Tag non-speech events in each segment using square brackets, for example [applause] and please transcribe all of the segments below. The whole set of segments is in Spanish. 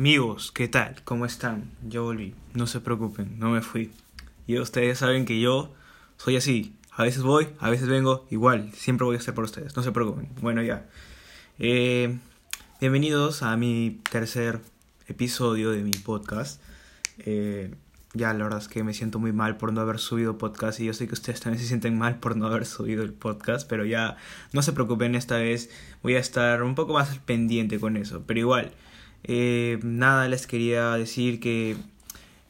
Amigos, ¿qué tal? ¿Cómo están? Yo volví, no se preocupen, no me fui. Y ustedes saben que yo soy así. A veces voy, a veces vengo, igual, siempre voy a estar por ustedes, no se preocupen. Bueno, ya. Eh, bienvenidos a mi tercer episodio de mi podcast. Eh, ya, la verdad es que me siento muy mal por no haber subido podcast y yo sé que ustedes también se sienten mal por no haber subido el podcast, pero ya no se preocupen, esta vez voy a estar un poco más pendiente con eso, pero igual. Eh, nada, les quería decir que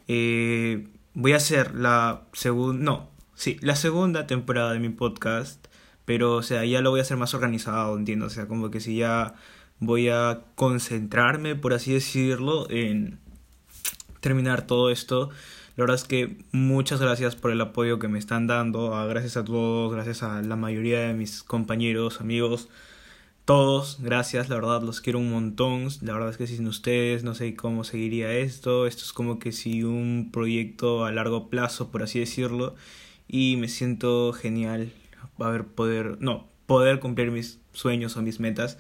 eh, voy a hacer la segunda, no, sí, la segunda temporada de mi podcast, pero o sea, ya lo voy a hacer más organizado, entiendo, o sea, como que si ya voy a concentrarme, por así decirlo, en terminar todo esto. La verdad es que muchas gracias por el apoyo que me están dando, ah, gracias a todos, gracias a la mayoría de mis compañeros, amigos todos, gracias, la verdad los quiero un montón, la verdad es que sin ustedes no sé cómo seguiría esto, esto es como que si un proyecto a largo plazo, por así decirlo, y me siento genial haber poder, no, poder cumplir mis sueños o mis metas.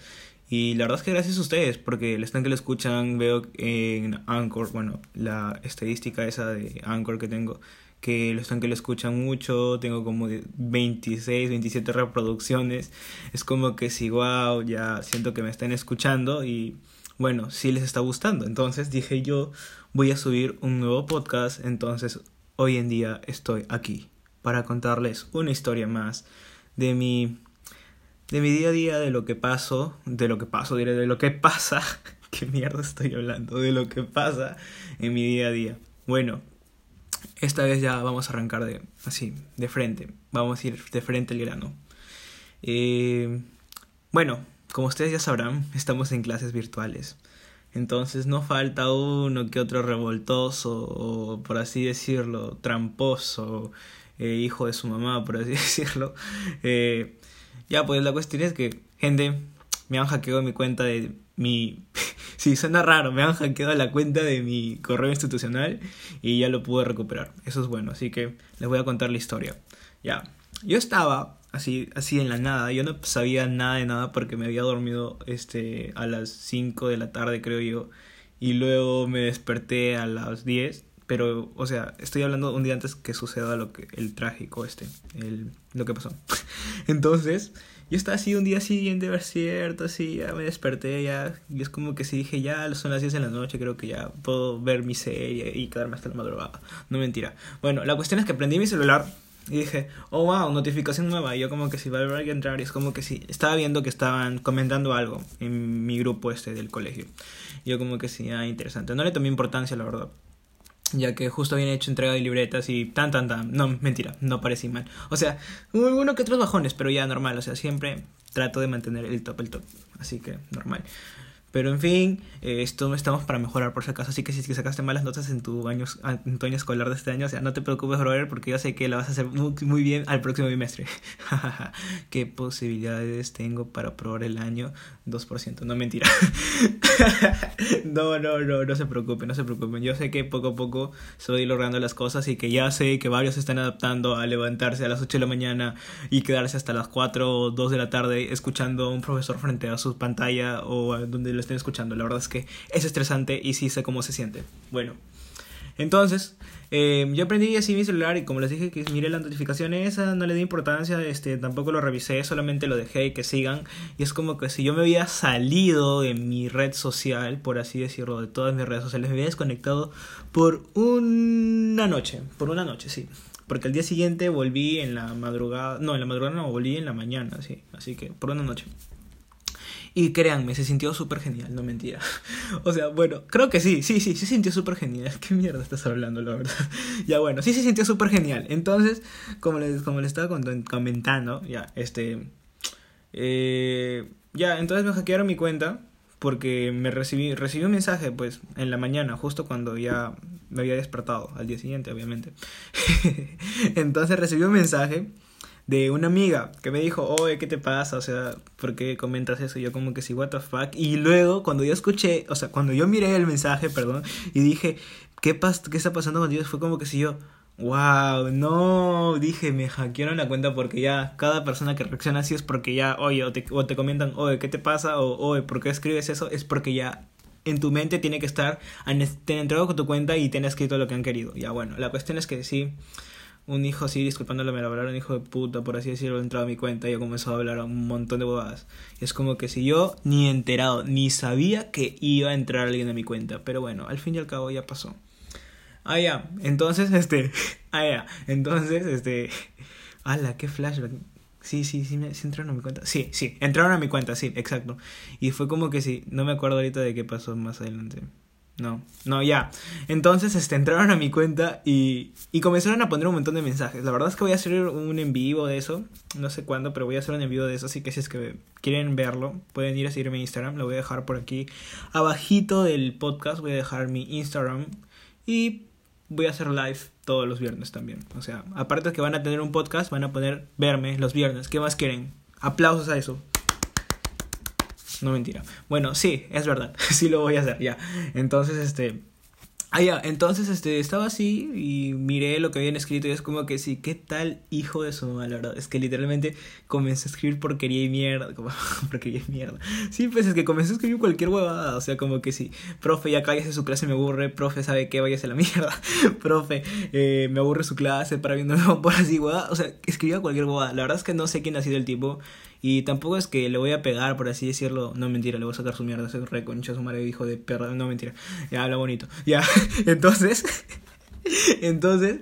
Y la verdad es que gracias a ustedes, porque el están que lo escuchan, veo en Anchor, bueno, la estadística esa de Anchor que tengo, que los que lo escuchan mucho, tengo como 26, 27 reproducciones, es como que si wow, ya siento que me están escuchando y bueno, sí les está gustando, entonces dije yo voy a subir un nuevo podcast, entonces hoy en día estoy aquí para contarles una historia más de mi de mi día a día, de lo que paso, de lo que paso, diré, de lo que pasa, [laughs] qué mierda estoy hablando, de lo que pasa en mi día a día. Bueno, esta vez ya vamos a arrancar de así, de frente. Vamos a ir de frente al grano. Eh, bueno, como ustedes ya sabrán, estamos en clases virtuales. Entonces no falta uno que otro revoltoso o, por así decirlo, tramposo, eh, hijo de su mamá, por así [laughs] decirlo. Eh, ya, pues la cuestión es que, gente, me han hackeado mi cuenta de mi... sí, suena raro, me han hackeado la cuenta de mi correo institucional y ya lo pude recuperar. Eso es bueno, así que les voy a contar la historia. Ya, yo estaba así, así en la nada, yo no sabía nada de nada porque me había dormido este, a las 5 de la tarde, creo yo, y luego me desperté a las 10 pero o sea estoy hablando un día antes que suceda lo que el trágico este el lo que pasó [laughs] entonces yo estaba así un día siguiente, ver cierto, así, ya me desperté, ya, y es como que si dije, ya son las 10 de la noche, creo que ya puedo ver mi serie y quedarme hasta la madrugada. No mentira. Bueno, la cuestión es que prendí mi celular y dije, oh wow, notificación nueva. Y yo como que si va a entrar, y es como que si estaba viendo que estaban comentando algo en mi grupo este del colegio. Y yo como que sí, ah, interesante. No le tomé importancia, la verdad ya que justo habían hecho entrega de libretas y tan tan tan. No, mentira, no parecí mal. O sea, uno que otros bajones, pero ya normal, o sea, siempre trato de mantener el top, el top. Así que normal. Pero en fin, eh, esto estamos para mejorar por si acaso. Así que si sacaste malas notas en tu, año, en tu año escolar de este año, o sea, no te preocupes, brother, porque yo sé que la vas a hacer muy, muy bien al próximo bimestre. [laughs] ¿Qué posibilidades tengo para probar el año? 2%, no mentira. [laughs] no, no, no, no se preocupen, no se preocupen. Yo sé que poco a poco voy logrando las cosas y que ya sé que varios se están adaptando a levantarse a las 8 de la mañana y quedarse hasta las 4 o 2 de la tarde escuchando a un profesor frente a su pantalla o donde estén escuchando. La verdad es que es estresante y sí sé cómo se siente. Bueno, entonces, eh, yo aprendí así mi celular y como les dije que miré la notificación esa, no le di importancia, este, tampoco lo revisé, solamente lo dejé y que sigan. Y es como que si yo me había salido de mi red social, por así decirlo, de todas mis redes sociales, me había desconectado por una noche, por una noche, sí. Porque el día siguiente volví en la madrugada, no, en la madrugada no, volví en la mañana, sí. Así que por una noche. Y créanme, se sintió súper genial, no mentira. [laughs] O sea, bueno, creo que sí, sí, sí, se sintió súper genial. [laughs] ¿Qué mierda estás hablando, la verdad? [laughs] ya bueno, sí se sintió súper genial. Entonces, como les, como les estaba comentando, ya, este... Eh, ya, entonces me hackearon mi cuenta porque me recibí, recibí un mensaje pues en la mañana, justo cuando ya me había despertado, al día siguiente obviamente. entonces recibí un mensaje de una amiga que me dijo, oye, ¿qué te pasa? O sea, ¿por qué comentas eso? Y yo como que sí, what the fuck. Y luego, cuando yo escuché, o sea, cuando yo miré el mensaje, perdón, y dije, ¿qué, pas qué está pasando con Dios? Fue como que si yo, wow, no, dije, me hackearon la cuenta porque ya cada persona que reacciona así es porque ya, oye, o te, o te comentan, oye, ¿qué te pasa? O, oye, ¿por qué escribes eso? Es porque ya en tu mente tiene que estar, te han entrado con tu cuenta y tienes escrito lo que han querido. Ya bueno, la cuestión es que sí, un hijo así, disculpándole, me lo hablaron, hijo de puta, por así decirlo, entrado a mi cuenta y yo comenzó a hablar un montón de bobadas. Y es como que si yo ni enterado, ni sabía que iba a entrar alguien a mi cuenta. Pero bueno, al fin y al cabo ya pasó. Ah, ya, entonces, [laughs] este, ah, ya, entonces, este, ala, qué flashback. Sí, sí, sí, sí entraron a mi cuenta. Sí, sí, entraron a mi cuenta, sí, exacto. Y fue como que sí, no me acuerdo ahorita de qué pasó más adelante. No, no, ya. Entonces, este, entraron a mi cuenta y, y comenzaron a poner un montón de mensajes. La verdad es que voy a hacer un en vivo de eso. No sé cuándo, pero voy a hacer un en vivo de eso. Así que si es que quieren verlo, pueden ir a seguirme en Instagram. Lo voy a dejar por aquí. Abajito del podcast voy a dejar mi Instagram. Y voy a hacer live todos los viernes también. O sea, aparte de que van a tener un podcast, van a poder verme los viernes. ¿Qué más quieren? Aplausos a eso. No mentira. Bueno, sí, es verdad. [laughs] sí lo voy a hacer, ya. Entonces, este, Ah, ya, entonces este, estaba así y miré lo que habían escrito y es como que sí, qué tal hijo de su madre, la verdad. Es que literalmente comencé a escribir porquería y mierda, [laughs] como porquería y mierda. Sí, pues es que comencé a escribir cualquier huevada, o sea, como que sí, profe, ya cállese su clase, me aburre, profe, ¿sabe qué? Váyase a la [laughs] mierda, profe, eh, me aburre su clase para viendo por así, huevada. O sea, escribía cualquier huevada. La verdad es que no sé quién ha sido el tipo y tampoco es que le voy a pegar, por así decirlo. No, mentira, le voy a sacar su mierda, ese reconcha, su madre hijo de perra. No, mentira. Ya habla bonito. Ya, [laughs] entonces. [laughs] Entonces,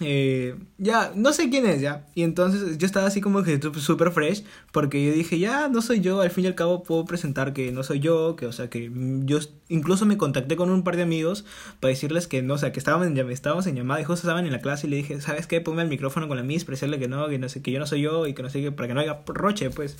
eh, ya, no sé quién es ya. Y entonces yo estaba así como que super fresh, porque yo dije, ya, no soy yo, al fin y al cabo puedo presentar que no soy yo, que, o sea, que yo incluso me contacté con un par de amigos para decirles que no, o sea, que estábamos en, estábamos en llamada y justo estaban en la clase y le dije, ¿sabes qué? Ponme el micrófono con la mis, para decirle que no, que no sé, que yo no soy yo y que no sé qué, para que no haya roche, pues.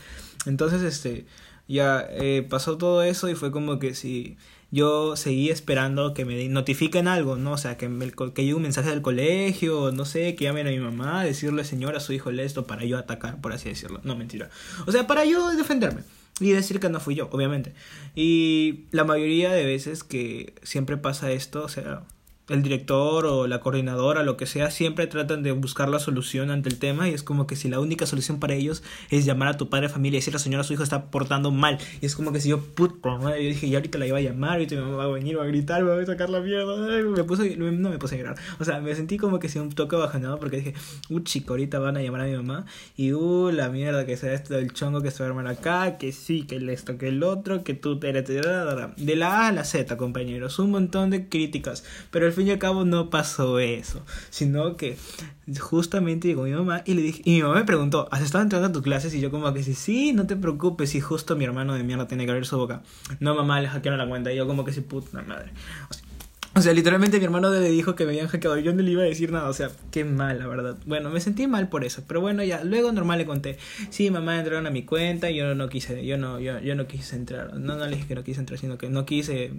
Entonces, este, ya eh, pasó todo eso y fue como que si yo seguí esperando que me notifiquen algo, ¿no? O sea, que, me, que llegue un mensaje del colegio, no sé, que llamen a mi mamá, decirle señora a su hijo esto para yo atacar, por así decirlo. No, mentira. O sea, para yo defenderme. Y decir que no fui yo, obviamente. Y la mayoría de veces que siempre pasa esto, o sea, el director o la coordinadora, lo que sea, siempre tratan de buscar la solución ante el tema y es como que si la única solución para ellos es llamar a tu padre de familia y decir la señora su hijo está portando mal y es como que si yo puta yo dije ya ahorita la iba a llamar ahorita mi mamá va a venir va a gritar me va a sacar la mierda me puse no me puse a llorar o sea me sentí como que si un toque bajanado porque dije uh chico ahorita van a llamar a mi mamá y uh la mierda que sea esto del chongo que se va a armar acá que sí que el esto que el otro que tú de la A a la Z compañeros un montón de críticas pero al fin y al cabo no pasó eso, sino que justamente llegó mi mamá y le dije, y mi mamá me preguntó, ¿has estado entrando a tus clases? Y yo como que sí, sí, no te preocupes, y justo mi hermano de mierda tiene que abrir su boca. No, mamá, le hackearon la cuenta, y yo como que sí, puta madre. O sea, literalmente mi hermano le dijo que me habían hackeado yo no le iba a decir nada. O sea, qué mal, la verdad. Bueno, me sentí mal por eso. Pero bueno, ya. Luego normal le conté. Sí, mamá entraron a mi cuenta y yo no quise, yo no, yo, yo no quise entrar. No, no le dije que no quise entrar, sino que no quise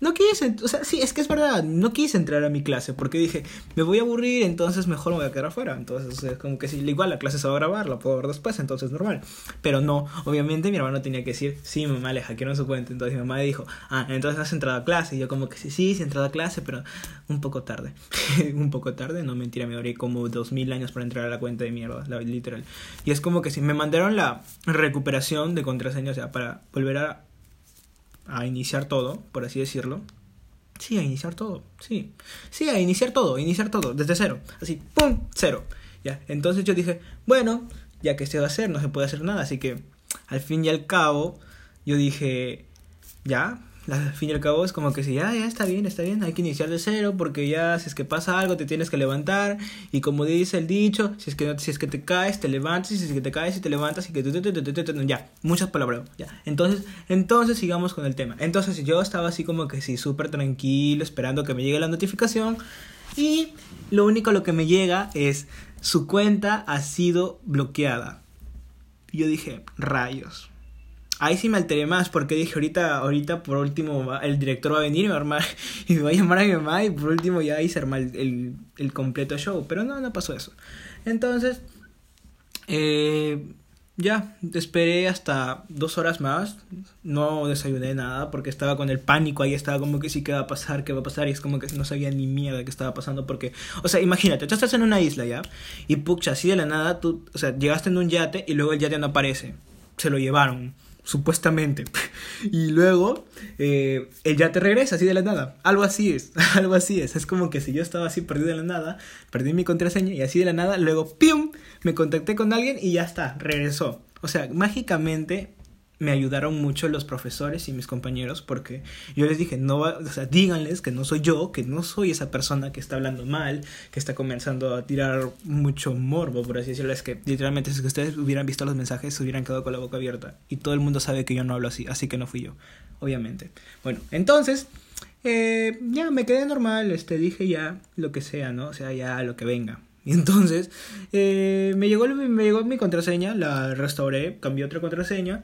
no quise, o sea, sí, es que es verdad, no quise entrar a mi clase porque dije, me voy a aburrir, entonces mejor me voy a quedar afuera. Entonces, es como que si igual la clase se va a grabar, la puedo ver después, entonces normal. Pero no, obviamente mi hermano tenía que decir, sí, mamá le hackearon su cuenta. Entonces mi mamá dijo, ah, entonces has entrado a clase. Y yo como que sí, sí, sí he entrado a clase, pero un poco tarde. [laughs] un poco tarde, no mentira, me abrí como dos mil años para entrar a la cuenta de mierda, la, literal. Y es como que si me mandaron la recuperación de contraseña, o sea, para volver a a iniciar todo, por así decirlo. Sí, a iniciar todo, sí. Sí, a iniciar todo, iniciar todo, desde cero. Así, ¡pum! Cero. Ya, entonces yo dije, bueno, ya que se va a hacer, no se puede hacer nada. Así que, al fin y al cabo, yo dije, ya, al fin y al cabo es como que si ya, ya está bien, está bien, hay que iniciar de cero porque ya si es que pasa algo te tienes que levantar y como dice el dicho, si es que si es que te caes, te levantas y si es que te caes y te levantas y que ya, muchas palabras, ya. Entonces, entonces sigamos con el tema. Entonces yo estaba así como que sí, súper tranquilo, esperando que me llegue la notificación y lo único lo que me llega es su cuenta ha sido bloqueada. Yo dije, rayos Ahí sí me alteré más porque dije ahorita, ahorita por último el director va a venir y me va a, armar, [laughs] y me va a llamar a mi mamá y por último ya hice armar el, el, completo show. Pero no, no pasó eso. Entonces, eh, ya, esperé hasta dos horas más. No desayuné nada porque estaba con el pánico. Ahí estaba como que sí, ¿qué va a pasar? ¿Qué va a pasar? Y es como que no sabía ni mierda qué estaba pasando porque... O sea, imagínate, tú estás en una isla ya y pucha, así de la nada, tú, o sea, llegaste en un yate y luego el yate no aparece. Se lo llevaron supuestamente. y luego, eh, él ya te regresa así de la nada. Algo así es, [laughs] algo así es. Es como que si yo estaba así perdido de la nada, perdí mi contraseña y así de la nada, luego, ¡pium! Me contacté con alguien y ya está, regresó. O sea, mágicamente me ayudaron mucho los profesores y mis compañeros porque yo les dije, no, o sea, díganles que no soy yo, que no soy esa persona que está hablando mal, que está comenzando a tirar mucho morbo, por así decirlo. Es que literalmente si ustedes hubieran visto los mensajes se hubieran quedado con la boca abierta y todo el mundo sabe que yo no hablo así, así que no fui yo, obviamente. Bueno, entonces, eh, ya me quedé normal, este, dije ya lo que sea, ¿no? O sea, ya lo que venga. Y entonces eh, me, llegó, me llegó mi contraseña, la restauré, cambié otra contraseña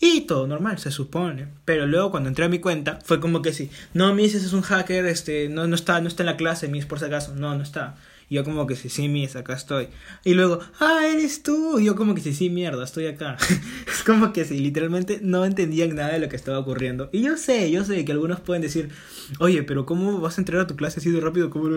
y todo normal, se supone. Pero luego cuando entré a mi cuenta, fue como que sí. No, Miss, ese es un hacker, este, no, no está, no está en la clase, Miss, por si acaso. No, no está. Y yo como que sí, sí, Miss, acá estoy. Y luego, ah, eres tú. Y yo como que sí, sí, mierda, estoy acá. [laughs] es como que sí, literalmente no entendían nada de lo que estaba ocurriendo. Y yo sé, yo sé que algunos pueden decir, oye, pero ¿cómo vas a entrar a tu clase así de rápido? ¿Cómo?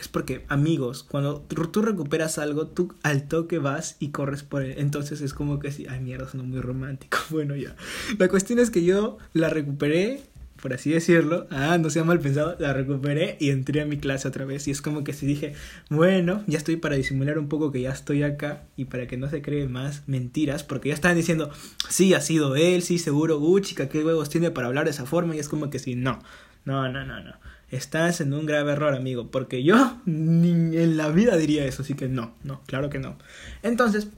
Es porque, amigos, cuando tú recuperas algo, tú al toque vas y corres por él. Entonces es como que sí, ay, mierda, suena muy romántico. [laughs] Bueno, ya. La cuestión es que yo la recuperé por así decirlo, ah, no sea mal pensado, la recuperé y entré a mi clase otra vez. Y es como que si dije, bueno, ya estoy para disimular un poco que ya estoy acá y para que no se cree más mentiras, porque ya estaban diciendo, sí, ha sido él, sí, seguro, uh, chica, qué huevos tiene para hablar de esa forma. Y es como que si, no, no, no, no, no. Estás en un grave error, amigo, porque yo ni en la vida diría eso, así que no, no, claro que no. Entonces,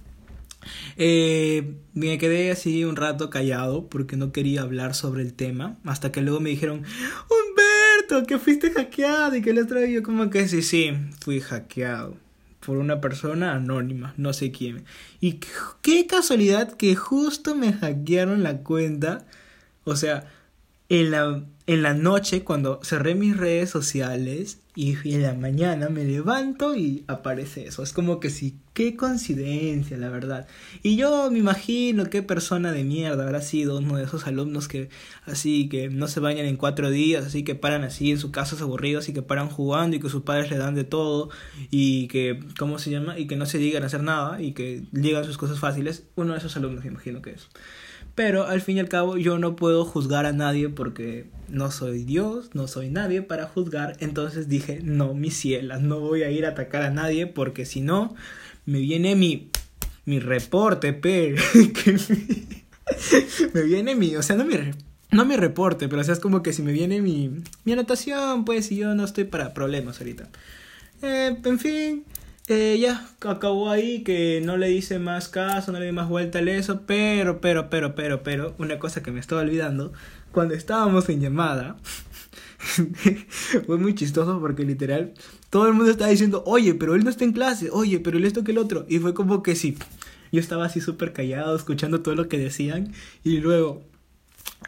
eh, me quedé así un rato callado porque no quería hablar sobre el tema. Hasta que luego me dijeron, Humberto, que fuiste hackeado y que le traigo como que sí, sí, fui hackeado por una persona anónima, no sé quién. Y qué casualidad que justo me hackearon la cuenta. O sea, en la, en la noche cuando cerré mis redes sociales y en la mañana me levanto y aparece eso. Es como que sí, qué coincidencia, la verdad. Y yo me imagino qué persona de mierda habrá sido uno de esos alumnos que así que no se bañan en cuatro días, así que paran así en sus casas aburridos y que paran jugando y que sus padres le dan de todo y que, ¿cómo se llama? Y que no se digan a hacer nada y que llegan sus cosas fáciles. Uno de esos alumnos me imagino que es. Pero al fin y al cabo yo no puedo juzgar a nadie porque no soy Dios, no soy nadie para juzgar. Entonces dije, no, mi ciela, no voy a ir a atacar a nadie porque si no, me viene mi, mi reporte, pe. [laughs] me viene mi, o sea, no mi, no mi reporte, pero o sea, es como que si me viene mi, mi anotación, pues, y yo no estoy para problemas ahorita. Eh, en fin, eh, ya acabó ahí, que no le hice más caso, no le di más vuelta al eso, pero, pero, pero, pero, pero, una cosa que me estaba olvidando, cuando estábamos en llamada, [laughs] fue muy chistoso porque literal, todo el mundo estaba diciendo, oye, pero él no está en clase, oye, pero él esto que el otro, y fue como que sí, yo estaba así súper callado, escuchando todo lo que decían, y luego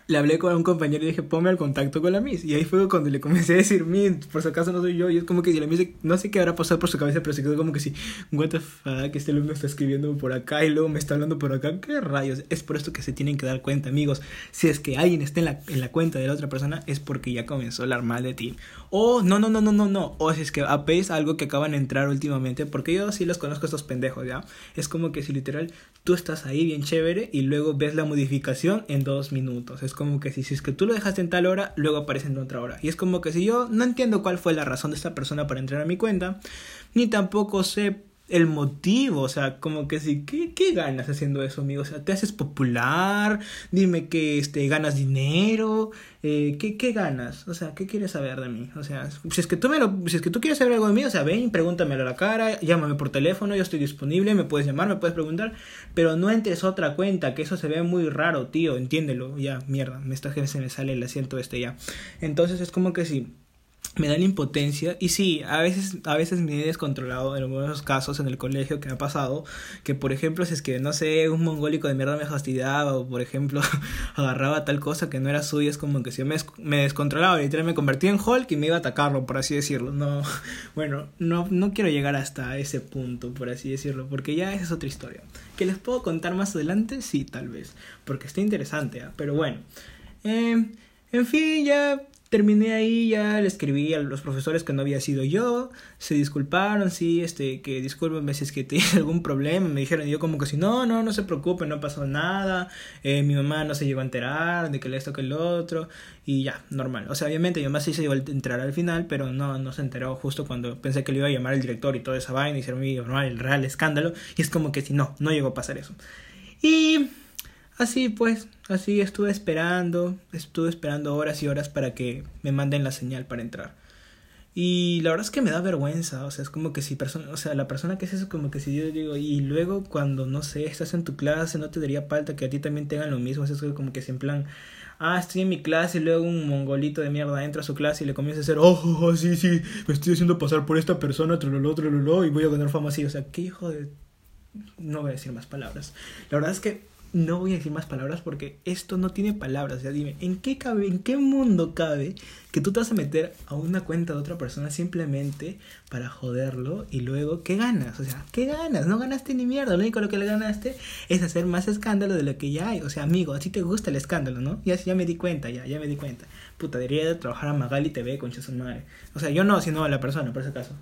le hablé con un compañero y dije, ponme al contacto con la Miss. Y ahí fue cuando le comencé a decir, Miss, por si acaso no soy yo. Y es como que si la Miss, no sé qué habrá pasado por su cabeza, pero se quedó como que sí, what the fuck, este alumno está escribiendo por acá y luego me está hablando por acá. ¿Qué rayos? Es por esto que se tienen que dar cuenta, amigos. Si es que alguien está en la, en la cuenta de la otra persona, es porque ya comenzó a hablar mal de ti. O no, no, no, no, no, no. O si es que es algo que acaban de entrar últimamente, porque yo sí los conozco estos pendejos, ¿ya? Es como que si literal tú estás ahí bien chévere y luego ves la modificación en dos minutos. Es como que si, es que tú lo dejaste en tal hora, luego aparece en otra hora. Y es como que si yo no entiendo cuál fue la razón de esta persona para entrar a mi cuenta, ni tampoco sé el motivo, o sea, como que sí, ¿qué, ¿qué, ganas haciendo eso, amigo? O sea, te haces popular, dime que este, ganas dinero, eh, ¿qué, ¿qué, ganas? O sea, ¿qué quieres saber de mí? O sea, si es que tú me lo, si es que tú quieres saber algo de mí, o sea, ven, pregúntamelo a la cara, llámame por teléfono, yo estoy disponible, me puedes llamar, me puedes preguntar, pero no entres a otra cuenta, que eso se ve muy raro, tío, entiéndelo, ya, mierda, me está se me sale el asiento este ya. Entonces es como que sí me da la impotencia y sí, a veces, a veces me he descontrolado en algunos casos en el colegio que me ha pasado, que por ejemplo si es que no sé, un mongólico de mierda me fastidiaba o por ejemplo [laughs] agarraba tal cosa que no era suya, es como que si yo me, me descontrolaba, literalmente me convertía en Hulk y me iba a atacarlo, por así decirlo. No, [laughs] bueno, no, no quiero llegar hasta ese punto, por así decirlo, porque ya esa es otra historia. ¿Que les puedo contar más adelante? Sí, tal vez, porque está interesante, ¿ah? pero bueno. Eh, en fin, ya terminé ahí, ya le escribí a los profesores que no había sido yo, se disculparon, sí, este, que discúlpenme si es que tenía [laughs] algún problema, me dijeron, yo como que si no, no, no se preocupen, no pasó nada, eh, mi mamá no se llegó a enterar de que le esto que el otro, y ya, normal. O sea, obviamente mi mamá sí se llegó a enterar al final, pero no, no se enteró justo cuando pensé que le iba a llamar el director y toda esa vaina y ser mi normal, el real escándalo, y es como que si no, no llegó a pasar eso. Y así pues, así estuve esperando, estuve esperando horas y horas para que me manden la señal para entrar. Y la verdad es que me da vergüenza, o sea, es como que si persona, o sea, la persona que es eso como que si yo digo, y luego cuando, no sé, estás en tu clase, no te daría falta que a ti también tengan lo mismo, es como que si en plan, ah, estoy en mi clase y luego un mongolito de mierda entra a su clase y le comienza a hacer, oh, oh, oh sí, sí, me estoy haciendo pasar por esta persona, trololo, trololo, y voy a ganar fama así, o sea, qué hijo de... No voy a decir más palabras. La verdad es que no voy a decir más palabras porque esto no tiene palabras. O sea, dime, ¿en qué cabe, en qué mundo cabe que tú te vas a meter a una cuenta de otra persona simplemente para joderlo y luego qué ganas? O sea, ¿qué ganas? No ganaste ni mierda. Lo único lo que le ganaste es hacer más escándalo de lo que ya hay. O sea, amigo, a ti te gusta el escándalo, ¿no? Ya, ya me di cuenta, ya, ya me di cuenta. Puta, debería de trabajar a Magali TV, con su madre. O sea, yo no, sino a la persona, por ese caso.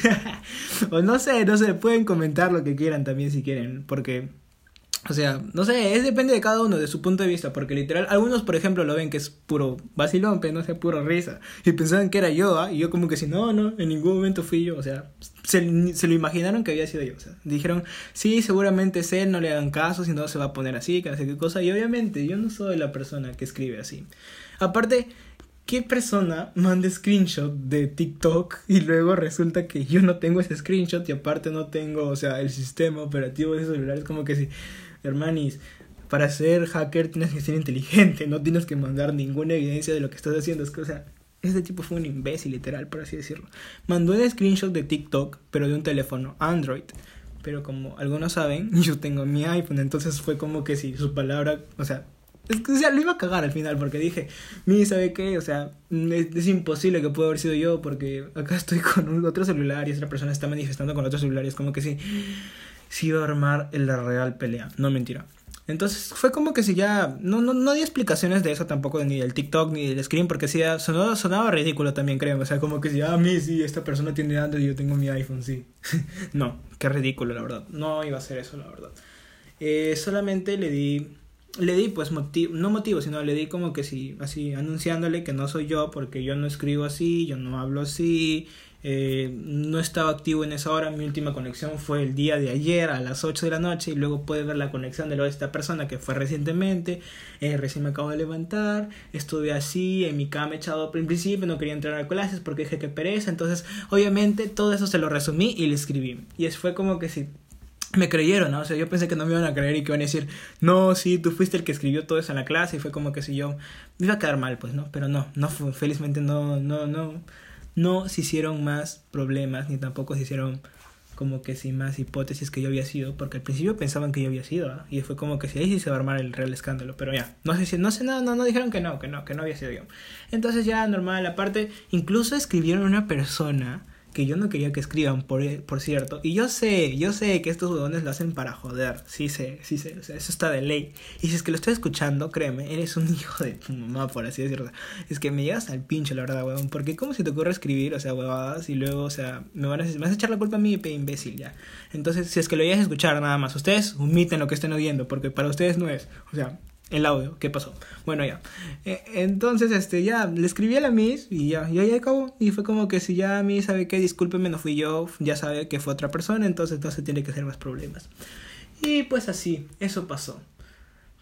[laughs] o no sé, no sé, pueden comentar lo que quieran también si quieren, porque o sea, no sé, es depende de cada uno, de su punto de vista, porque literal, algunos por ejemplo lo ven que es puro vacilón, pero no sé, puro risa, y pensaban que era yo, ¿ah? y yo como que si no, no, en ningún momento fui yo, o sea, se, se, lo imaginaron que había sido yo, o sea, dijeron, sí, seguramente es él, no le hagan caso, si no se va a poner así, que no sé qué cosa, y obviamente yo no soy la persona que escribe así. Aparte, ¿qué persona manda screenshot de TikTok y luego resulta que yo no tengo ese screenshot y aparte no tengo, o sea, el sistema operativo de ese celular? Es como que si hermanis, para ser hacker tienes que ser inteligente, no tienes que mandar ninguna evidencia de lo que estás haciendo. Es que, o sea, este tipo fue un imbécil, literal, por así decirlo. Mandó un screenshot de TikTok, pero de un teléfono Android. Pero como algunos saben, [laughs] yo tengo mi iPhone, entonces fue como que si su palabra, o sea, es que, o sea, lo iba a cagar al final porque dije, mi, ¿sabe qué? O sea, es, imposible que pueda haber sido yo porque acá estoy con otro celular y otra persona está manifestando con otro celular y es como que sí si iba a armar la real pelea. No mentira. Entonces fue como que si ya. No, no, no di explicaciones de eso tampoco, ni del TikTok ni del screen, porque si ya sonaba, ridículo también, creo. O sea, como que si, ah, mí sí, esta persona tiene Android y yo tengo mi iPhone, sí. [laughs] no, qué ridículo, la verdad. No iba a ser eso, la verdad. Eh, solamente le di. Le di, pues, motivo, no motivo, sino le di como que sí, así, anunciándole que no soy yo, porque yo no escribo así, yo no hablo así, eh, no estaba activo en esa hora. Mi última conexión fue el día de ayer a las 8 de la noche. Y luego puedes ver la conexión de esta persona que fue recientemente. Eh, recién me acabo de levantar. Estuve así en mi cama echado al principio. No quería entrar a clases porque dije que pereza. Entonces, obviamente, todo eso se lo resumí y le escribí. Y fue como que si me creyeron, ¿no? O sea, yo pensé que no me iban a creer y que iban a decir, no, sí, tú fuiste el que escribió todo eso en la clase. Y fue como que si yo me iba a quedar mal, pues, ¿no? Pero no, no, felizmente no, no, no no se hicieron más problemas, ni tampoco se hicieron como que sin más hipótesis que yo había sido, porque al principio pensaban que yo había sido, y fue como que si ahí sí se va a armar el real escándalo, pero ya, no sé si, no sé, no, no, no dijeron que no, que no, que no había sido yo. Entonces ya normal, aparte, incluso escribieron una persona que yo no quería que escriban, por, e, por cierto. Y yo sé, yo sé que estos huevones lo hacen para joder. Sí sé, sí sé. O sea, eso está de ley. Y si es que lo estoy escuchando, créeme, eres un [laughs] hijo de tu mamá, por así decirlo. Es que me llegas al pincho, la verdad, huevón. Porque ¿cómo se te ocurre escribir, o sea, huevadas? Y luego, o sea, me, van a, me vas a echar la culpa a mí, imbécil, ya. Entonces, si es que lo llegas a escuchar nada más, ustedes omiten lo que estén oyendo, porque para ustedes no es. O sea, el audio, ¿qué pasó? Bueno, ya. Eh, entonces, este, ya, le escribí a la Miss y ya, ya, ya acabó. Y fue como que si ya mí sabe que, discúlpeme, no fui yo, ya sabe que fue otra persona, entonces no se tiene que hacer más problemas. Y pues así, eso pasó.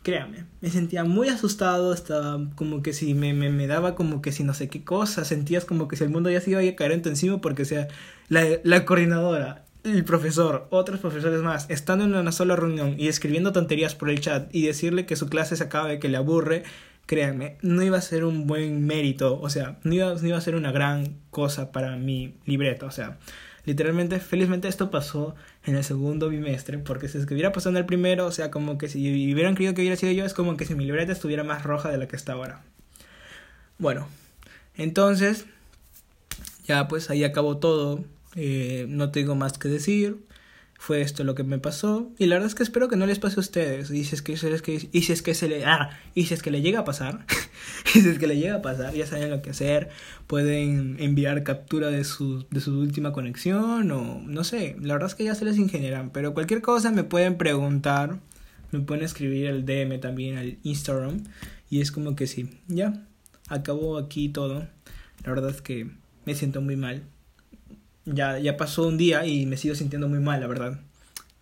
Créame, me sentía muy asustado, estaba como que si me, me, me, daba como que si no sé qué cosa, sentías como que si el mundo ya se iba a caer en tu encima porque, sea, la, la coordinadora el profesor, otros profesores más, estando en una sola reunión y escribiendo tonterías por el chat y decirle que su clase se acabe, que le aburre, créanme, no iba a ser un buen mérito, o sea, no iba, no iba a ser una gran cosa para mi libreta, o sea, literalmente, felizmente esto pasó en el segundo bimestre, porque si es que hubiera pasado en el primero, o sea, como que si hubieran creído que hubiera sido yo, es como que si mi libreta estuviera más roja de la que está ahora. Bueno, entonces, ya pues ahí acabó todo eh, no tengo más que decir. Fue esto lo que me pasó. Y la verdad es que espero que no les pase a ustedes. Y si es que, y si es que se le. Ah, y si es que le llega a pasar. [laughs] Y si es que le llega a pasar, ya saben lo que hacer. Pueden enviar captura de su, de su última conexión o no sé. La verdad es que ya se les ingeniarán. Pero cualquier cosa me pueden preguntar. Me pueden escribir el DM también al Instagram. Y es como que sí, ya. Acabó aquí todo. La verdad es que me siento muy mal. Ya, ya pasó un día y me sigo sintiendo muy mal, la verdad.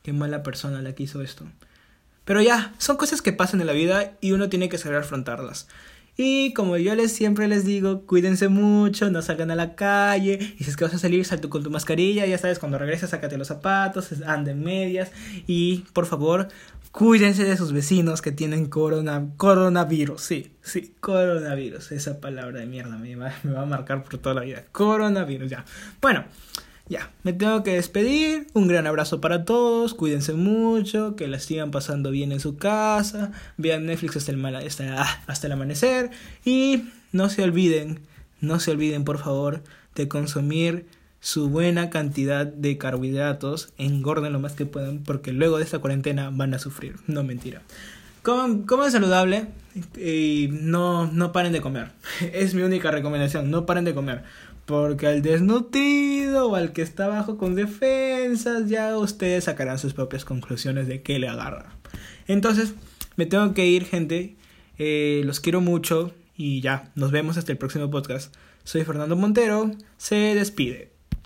Qué mala persona la que hizo esto. Pero ya, son cosas que pasan en la vida y uno tiene que saber afrontarlas. Y como yo les siempre les digo, cuídense mucho, no salgan a la calle. Y si es que vas a salir, salto con tu mascarilla. Ya sabes, cuando regresas, sácate los zapatos, anden medias. Y por favor, cuídense de sus vecinos que tienen corona, coronavirus. Sí, sí, coronavirus. Esa palabra de mierda me va, me va a marcar por toda la vida. Coronavirus, ya. Bueno. Ya, me tengo que despedir. Un gran abrazo para todos. Cuídense mucho. Que la sigan pasando bien en su casa. Vean Netflix hasta el, hasta, el amanecer. Y no se olviden, no se olviden por favor de consumir su buena cantidad de carbohidratos. Engorden lo más que puedan porque luego de esta cuarentena van a sufrir. No mentira. Coman, coman saludable y no, no paren de comer. [laughs] Es mi única recomendación. No paren de comer. Porque al desnutrido o al que está abajo con defensas, ya ustedes sacarán sus propias conclusiones de qué le agarra. Entonces, me tengo que ir, gente. Eh, los quiero mucho y ya, nos vemos hasta el próximo podcast. Soy Fernando Montero, se despide.